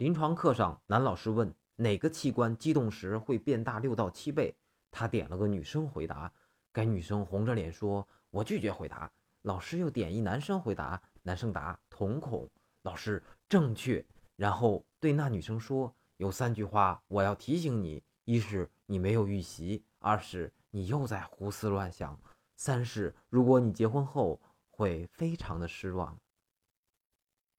临床课上男老师问哪个器官激动时会变大六到七倍？他点了个女生回答该女生红着脸说我拒绝回答。老师又点一男生回答男生答瞳孔。老师正确。然后对那女生说有三句话我要提醒你一是你没有预习二是你又在胡思乱想。三是如果你结婚后会非常的失望。